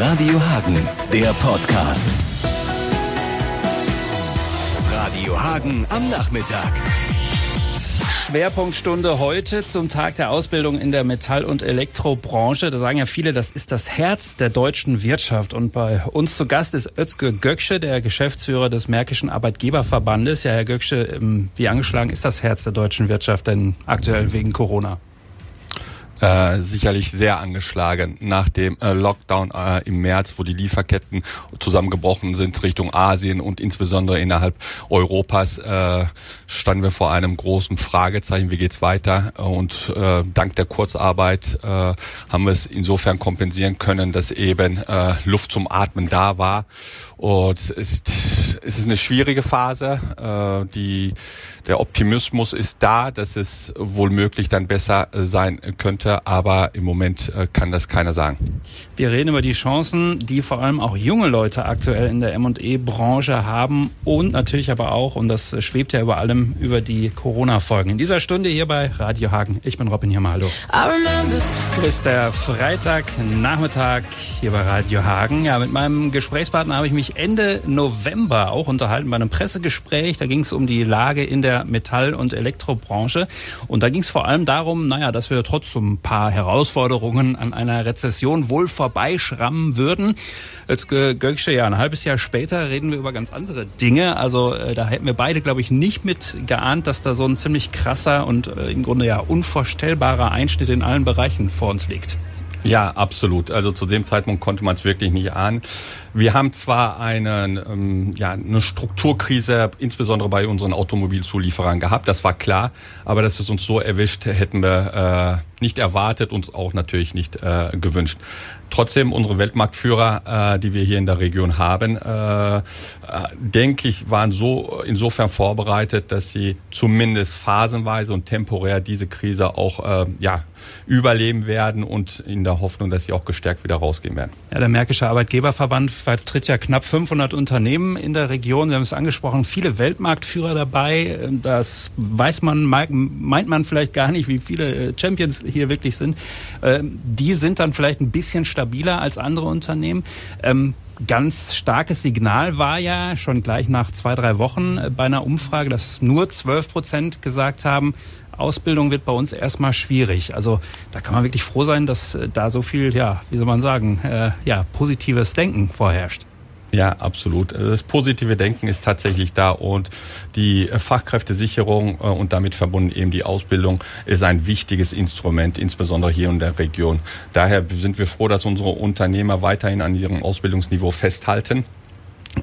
Radio Hagen, der Podcast. Radio Hagen am Nachmittag. Schwerpunktstunde heute zum Tag der Ausbildung in der Metall- und Elektrobranche. Da sagen ja viele, das ist das Herz der deutschen Wirtschaft. Und bei uns zu Gast ist Özge Göcksche, der Geschäftsführer des Märkischen Arbeitgeberverbandes. Ja, Herr Göcksche, ähm, wie angeschlagen ist das Herz der deutschen Wirtschaft denn aktuell wegen Corona? Äh, sicherlich sehr angeschlagen nach dem äh, Lockdown äh, im März, wo die Lieferketten zusammengebrochen sind Richtung Asien und insbesondere innerhalb Europas äh, standen wir vor einem großen Fragezeichen, wie geht's weiter? Und äh, dank der Kurzarbeit äh, haben wir es insofern kompensieren können, dass eben äh, Luft zum Atmen da war. Und es ist, es ist eine schwierige Phase. Äh, die der Optimismus ist da, dass es wohl möglich dann besser äh, sein könnte, aber im Moment äh, kann das keiner sagen. Wir reden über die Chancen, die vor allem auch junge Leute aktuell in der M&E-Branche haben und natürlich aber auch, und das schwebt ja über allem, über die Corona-Folgen. In dieser Stunde hier bei Radio Hagen. Ich bin Robin Hirmer, hallo. Ist der Freitagnachmittag hier bei Radio Hagen. Ja, mit meinem Gesprächspartner habe ich mich Ende November auch unterhalten bei einem Pressegespräch. Da ging es um die Lage in der Metall- und Elektrobranche. Und da ging es vor allem darum, naja, dass wir trotz so ein paar Herausforderungen an einer Rezession wohl vorbeischrammen würden. Jetzt Göksche, ja, ein halbes Jahr später reden wir über ganz andere Dinge. Also äh, da hätten wir beide, glaube ich, nicht mit geahnt, dass da so ein ziemlich krasser und äh, im Grunde ja unvorstellbarer Einschnitt in allen Bereichen vor uns liegt. Ja, absolut. Also zu dem Zeitpunkt konnte man es wirklich nicht ahnen. Wir haben zwar einen, ähm, ja, eine Strukturkrise, insbesondere bei unseren Automobilzulieferern gehabt, das war klar, aber dass es uns so erwischt, hätten wir äh, nicht erwartet, uns auch natürlich nicht äh, gewünscht. Trotzdem, unsere Weltmarktführer, äh, die wir hier in der Region haben, äh, äh, denke ich, waren so insofern vorbereitet, dass sie zumindest phasenweise und temporär diese Krise auch äh, ja, überleben werden und in der Hoffnung, dass sie auch gestärkt wieder rausgehen werden. Ja, der Märkische Arbeitgeberverband vertritt ja knapp 500 Unternehmen in der Region. Wir haben es angesprochen, viele Weltmarktführer dabei. Das weiß man, meint man vielleicht gar nicht, wie viele äh, Champions hier wirklich sind. Ähm, die sind dann vielleicht ein bisschen stabiler als andere Unternehmen. Ähm, ganz starkes Signal war ja schon gleich nach zwei, drei Wochen bei einer Umfrage, dass nur 12 Prozent gesagt haben, Ausbildung wird bei uns erstmal schwierig. Also da kann man wirklich froh sein, dass äh, da so viel, ja, wie soll man sagen, äh, ja, positives Denken vorherrscht. Ja, absolut. Das positive Denken ist tatsächlich da und die Fachkräftesicherung äh, und damit verbunden eben die Ausbildung ist ein wichtiges Instrument, insbesondere hier in der Region. Daher sind wir froh, dass unsere Unternehmer weiterhin an ihrem Ausbildungsniveau festhalten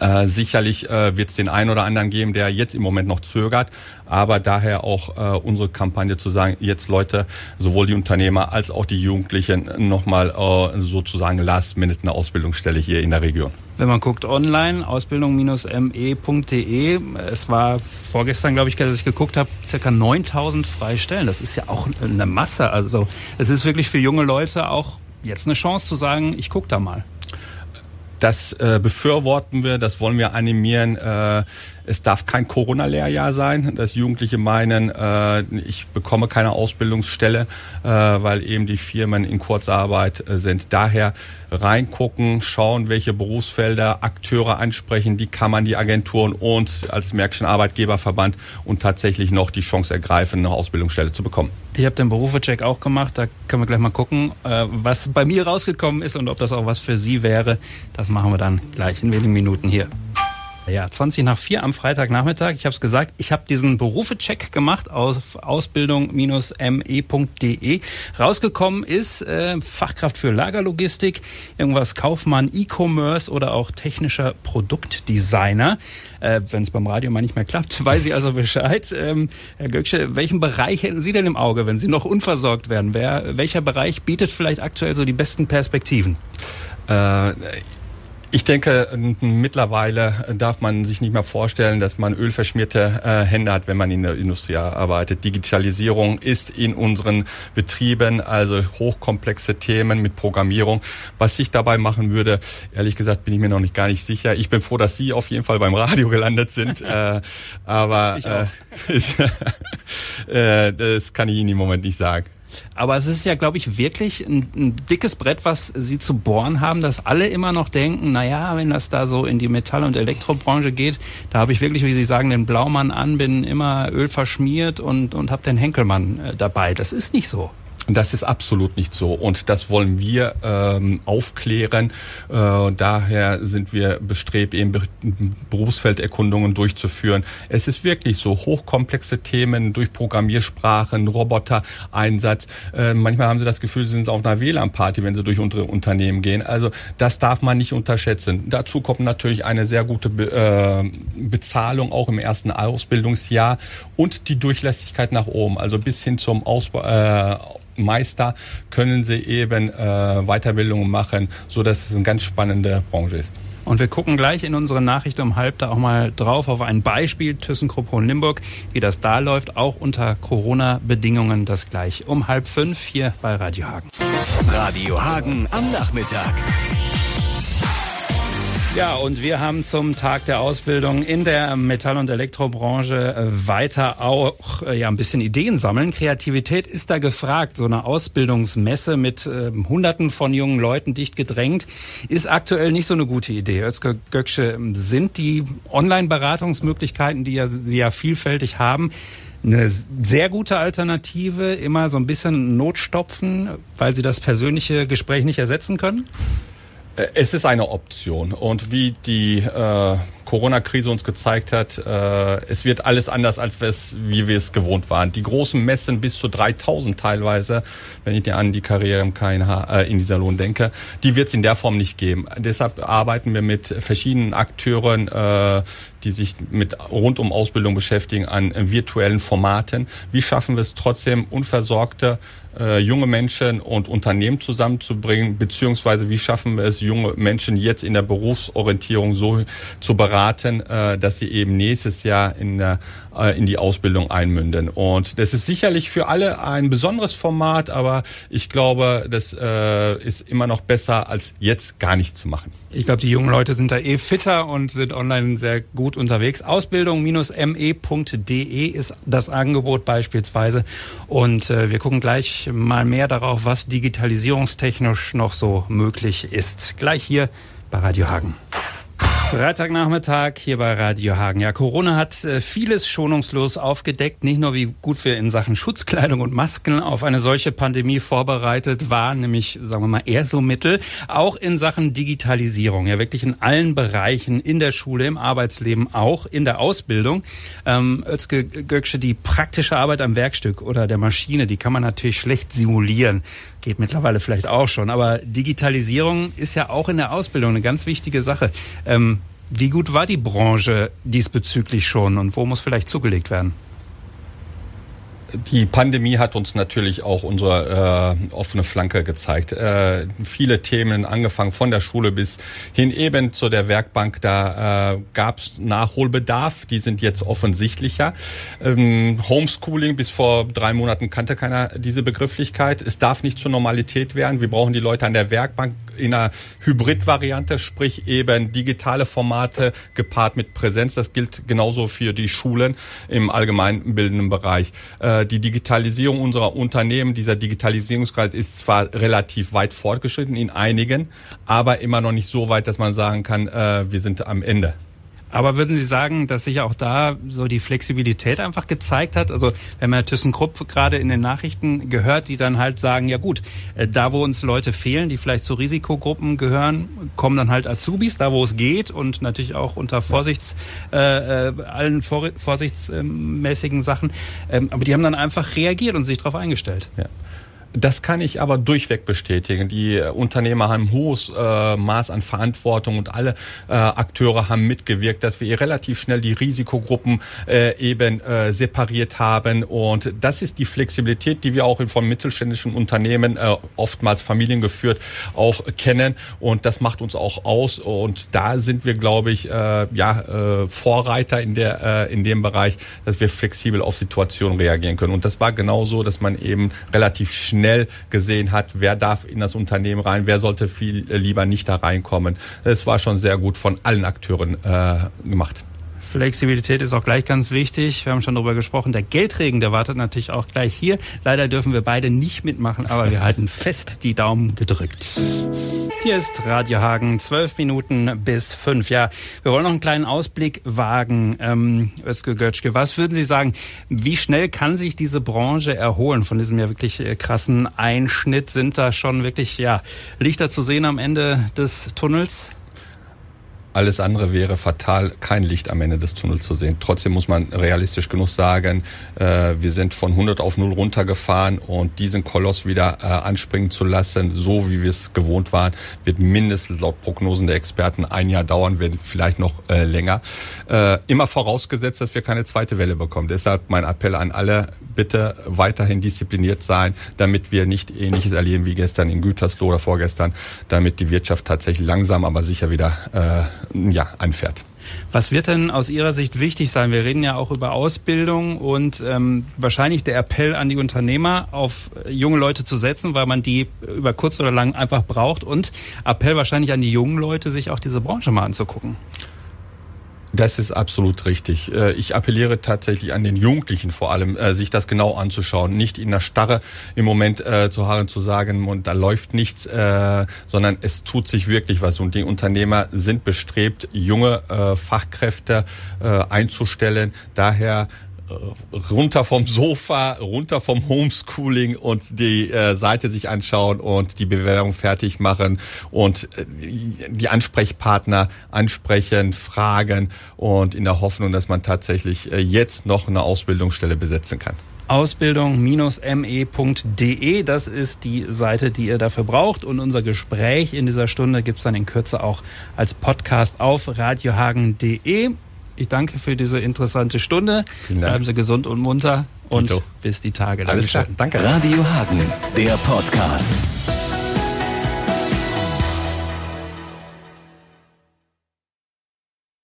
äh, sicherlich äh, wird es den einen oder anderen geben, der jetzt im Moment noch zögert, aber daher auch äh, unsere Kampagne zu sagen, jetzt Leute, sowohl die Unternehmer als auch die Jugendlichen nochmal äh, sozusagen last minute eine Ausbildungsstelle hier in der Region. Wenn man guckt online, ausbildung-me.de, es war vorgestern, glaube ich, als ich geguckt habe, circa 9000 freie Stellen. Das ist ja auch eine Masse. Also es ist wirklich für junge Leute auch jetzt eine Chance zu sagen, ich gucke da mal. Das äh, befürworten wir, das wollen wir animieren. Äh, es darf kein Corona-Lehrjahr sein, dass Jugendliche meinen, äh, ich bekomme keine Ausbildungsstelle, äh, weil eben die Firmen in Kurzarbeit äh, sind. Daher reingucken, schauen, welche Berufsfelder Akteure ansprechen, die Kammern, die Agenturen und als Märkischen Arbeitgeberverband und tatsächlich noch die Chance ergreifen, eine Ausbildungsstelle zu bekommen. Ich habe den Berufecheck auch gemacht, da können wir gleich mal gucken, äh, was bei mir rausgekommen ist und ob das auch was für Sie wäre. Das machen wir dann gleich in wenigen Minuten hier. Ja, 20 nach 4 am Freitagnachmittag. Ich habe es gesagt, ich habe diesen Berufecheck gemacht auf ausbildung-me.de. Rausgekommen ist äh, Fachkraft für Lagerlogistik, irgendwas Kaufmann, E-Commerce oder auch technischer Produktdesigner. Äh, Wenn es beim Radio mal nicht mehr klappt, weiß ich also Bescheid. Ähm, Herr Göcksche, welchen Bereich hätten Sie denn im Auge, wenn Sie noch unversorgt werden? Wer, welcher Bereich bietet vielleicht aktuell so die besten Perspektiven? Äh, ich denke, mittlerweile darf man sich nicht mehr vorstellen, dass man ölverschmierte äh, Hände hat, wenn man in der Industrie arbeitet. Digitalisierung ist in unseren Betrieben, also hochkomplexe Themen mit Programmierung. Was ich dabei machen würde, ehrlich gesagt, bin ich mir noch nicht gar nicht sicher. Ich bin froh, dass Sie auf jeden Fall beim Radio gelandet sind. äh, aber äh, äh, das kann ich Ihnen im Moment nicht sagen. Aber es ist ja, glaube ich, wirklich ein, ein, dickes Brett, was Sie zu bohren haben, dass alle immer noch denken, na ja, wenn das da so in die Metall- und Elektrobranche geht, da habe ich wirklich, wie Sie sagen, den Blaumann an, bin immer Öl verschmiert und, und habe den Henkelmann äh, dabei. Das ist nicht so. Das ist absolut nicht so und das wollen wir ähm, aufklären. Äh, daher sind wir bestrebt, eben Berufsfelderkundungen durchzuführen. Es ist wirklich so hochkomplexe Themen durch Programmiersprachen, Roboter-Einsatz. Äh, manchmal haben Sie das Gefühl, Sie sind auf einer WLAN-Party, wenn Sie durch unsere Unternehmen gehen. Also das darf man nicht unterschätzen. Dazu kommt natürlich eine sehr gute Be äh, Bezahlung auch im ersten Ausbildungsjahr und die Durchlässigkeit nach oben, also bis hin zum Ausbau. Äh, Meister können sie eben äh, Weiterbildungen machen, so dass es eine ganz spannende Branche ist. Und wir gucken gleich in unsere Nachricht um halb da auch mal drauf auf ein Beispiel ThyssenKrupp Hohenlimburg, wie das da läuft, auch unter Corona-Bedingungen das gleich um halb fünf hier bei Radio Hagen. Radio Hagen am Nachmittag. Ja, und wir haben zum Tag der Ausbildung in der Metall- und Elektrobranche äh, weiter auch äh, ja ein bisschen Ideen sammeln. Kreativität ist da gefragt. So eine Ausbildungsmesse mit äh, Hunderten von jungen Leuten dicht gedrängt ist aktuell nicht so eine gute Idee. Özge Göksche, sind die Online-Beratungsmöglichkeiten, die ja, sie ja vielfältig haben, eine sehr gute Alternative, immer so ein bisschen Notstopfen, weil sie das persönliche Gespräch nicht ersetzen können? Äh, es ist eine Option. Und wie die äh, Corona-Krise uns gezeigt hat, äh, es wird alles anders, als wie wir es gewohnt waren. Die großen Messen bis zu 3000 teilweise, wenn ich an die Karriere im KNH äh, in dieser Lohn denke, die wird es in der Form nicht geben. Deshalb arbeiten wir mit verschiedenen Akteuren, äh, die sich mit rund um Ausbildung beschäftigen, an virtuellen Formaten. Wie schaffen wir es trotzdem, unversorgte äh, junge Menschen und Unternehmen zusammenzubringen, beziehungsweise wie schaffen wir es, junge Menschen jetzt in der Berufsorientierung so zu beraten, äh, dass sie eben nächstes Jahr in, der, äh, in die Ausbildung einmünden. Und das ist sicherlich für alle ein besonderes Format, aber ich glaube, das äh, ist immer noch besser, als jetzt gar nicht zu machen. Ich glaube, die jungen Leute sind da eh fitter und sind online sehr gut unterwegs. Ausbildung-me.de ist das Angebot beispielsweise. Und äh, wir gucken gleich mal mehr darauf, was digitalisierungstechnisch noch so möglich ist. Gleich hier bei Radio Hagen. Freitagnachmittag hier bei Radio Hagen. Ja, Corona hat äh, vieles schonungslos aufgedeckt. Nicht nur, wie gut wir in Sachen Schutzkleidung und Masken auf eine solche Pandemie vorbereitet waren, nämlich, sagen wir mal, eher so Mittel, auch in Sachen Digitalisierung. Ja, wirklich in allen Bereichen, in der Schule, im Arbeitsleben, auch in der Ausbildung. Ähm, Özge Göksche, die praktische Arbeit am Werkstück oder der Maschine, die kann man natürlich schlecht simulieren geht mittlerweile vielleicht auch schon. Aber Digitalisierung ist ja auch in der Ausbildung eine ganz wichtige Sache. Ähm, wie gut war die Branche diesbezüglich schon und wo muss vielleicht zugelegt werden? Die Pandemie hat uns natürlich auch unsere äh, offene Flanke gezeigt. Äh, viele Themen, angefangen von der Schule bis hin eben zu der Werkbank, da äh, gab es Nachholbedarf, die sind jetzt offensichtlicher. Ähm, Homeschooling bis vor drei Monaten kannte keiner diese Begrifflichkeit. Es darf nicht zur Normalität werden. Wir brauchen die Leute an der Werkbank in einer Hybridvariante, sprich eben digitale Formate gepaart mit Präsenz. Das gilt genauso für die Schulen im allgemeinbildenden Bereich. Äh, die Digitalisierung unserer Unternehmen, dieser Digitalisierungsgrad ist zwar relativ weit fortgeschritten in einigen, aber immer noch nicht so weit, dass man sagen kann, äh, wir sind am Ende. Aber würden Sie sagen, dass sich auch da so die Flexibilität einfach gezeigt hat? Also wenn man ThyssenKrupp gerade in den Nachrichten gehört, die dann halt sagen, ja gut, äh, da wo uns Leute fehlen, die vielleicht zu Risikogruppen gehören, kommen dann halt Azubis, da wo es geht und natürlich auch unter Vorsichts, äh, äh allen vor, vorsichtsmäßigen Sachen. Ähm, aber die haben dann einfach reagiert und sich darauf eingestellt. Ja. Das kann ich aber durchweg bestätigen. Die Unternehmer haben ein hohes äh, Maß an Verantwortung und alle äh, Akteure haben mitgewirkt, dass wir relativ schnell die Risikogruppen äh, eben äh, separiert haben. Und das ist die Flexibilität, die wir auch von mittelständischen Unternehmen, äh, oftmals familiengeführt, auch kennen. Und das macht uns auch aus. Und da sind wir, glaube ich, äh, ja, äh, Vorreiter in, der, äh, in dem Bereich, dass wir flexibel auf Situationen reagieren können. Und das war genauso, dass man eben relativ schnell schnell gesehen hat, wer darf in das Unternehmen rein, wer sollte viel lieber nicht da reinkommen. Es war schon sehr gut von allen Akteuren äh, gemacht. Flexibilität ist auch gleich ganz wichtig. Wir haben schon darüber gesprochen. Der Geldregen, der wartet natürlich auch gleich hier. Leider dürfen wir beide nicht mitmachen, aber wir halten fest die Daumen gedrückt. Hier ist Radio Hagen, zwölf Minuten bis fünf. Ja, wir wollen noch einen kleinen Ausblick wagen. Ähm, Özge Götschke, was würden Sie sagen, wie schnell kann sich diese Branche erholen von diesem ja wirklich äh, krassen Einschnitt? Sind da schon wirklich ja, Lichter zu sehen am Ende des Tunnels? Alles andere wäre fatal, kein Licht am Ende des Tunnels zu sehen. Trotzdem muss man realistisch genug sagen, äh, wir sind von 100 auf 0 runtergefahren und diesen Koloss wieder äh, anspringen zu lassen, so wie wir es gewohnt waren, wird mindestens laut Prognosen der Experten ein Jahr dauern, wird vielleicht noch äh, länger. Äh, immer vorausgesetzt, dass wir keine zweite Welle bekommen. Deshalb mein Appell an alle, bitte weiterhin diszipliniert sein, damit wir nicht Ähnliches erleben wie gestern in Gütersloh oder vorgestern, damit die Wirtschaft tatsächlich langsam, aber sicher wieder äh, ja, anfährt. Was wird denn aus Ihrer Sicht wichtig sein? Wir reden ja auch über Ausbildung und ähm, wahrscheinlich der Appell an die Unternehmer, auf junge Leute zu setzen, weil man die über kurz oder lang einfach braucht und Appell wahrscheinlich an die jungen Leute, sich auch diese Branche mal anzugucken. Das ist absolut richtig. Äh, ich appelliere tatsächlich an den Jugendlichen vor allem, äh, sich das genau anzuschauen, nicht in der Starre im Moment äh, zu harren, zu sagen, da läuft nichts, sondern es tut sich wirklich was. Und die Unternehmer sind bestrebt, junge Fachkräfte einzustellen. Daher runter vom Sofa, runter vom Homeschooling und die äh, Seite sich anschauen und die Bewerbung fertig machen und äh, die Ansprechpartner ansprechen, fragen und in der Hoffnung, dass man tatsächlich äh, jetzt noch eine Ausbildungsstelle besetzen kann. Ausbildung-me.de, das ist die Seite, die ihr dafür braucht. Und unser Gespräch in dieser Stunde gibt's dann in Kürze auch als Podcast auf radiohagen.de. Ich danke für diese interessante Stunde. Bleiben Sie gesund und munter und Tito. bis die Tage. Alles klar. Danke. Radio Hagen, der Podcast.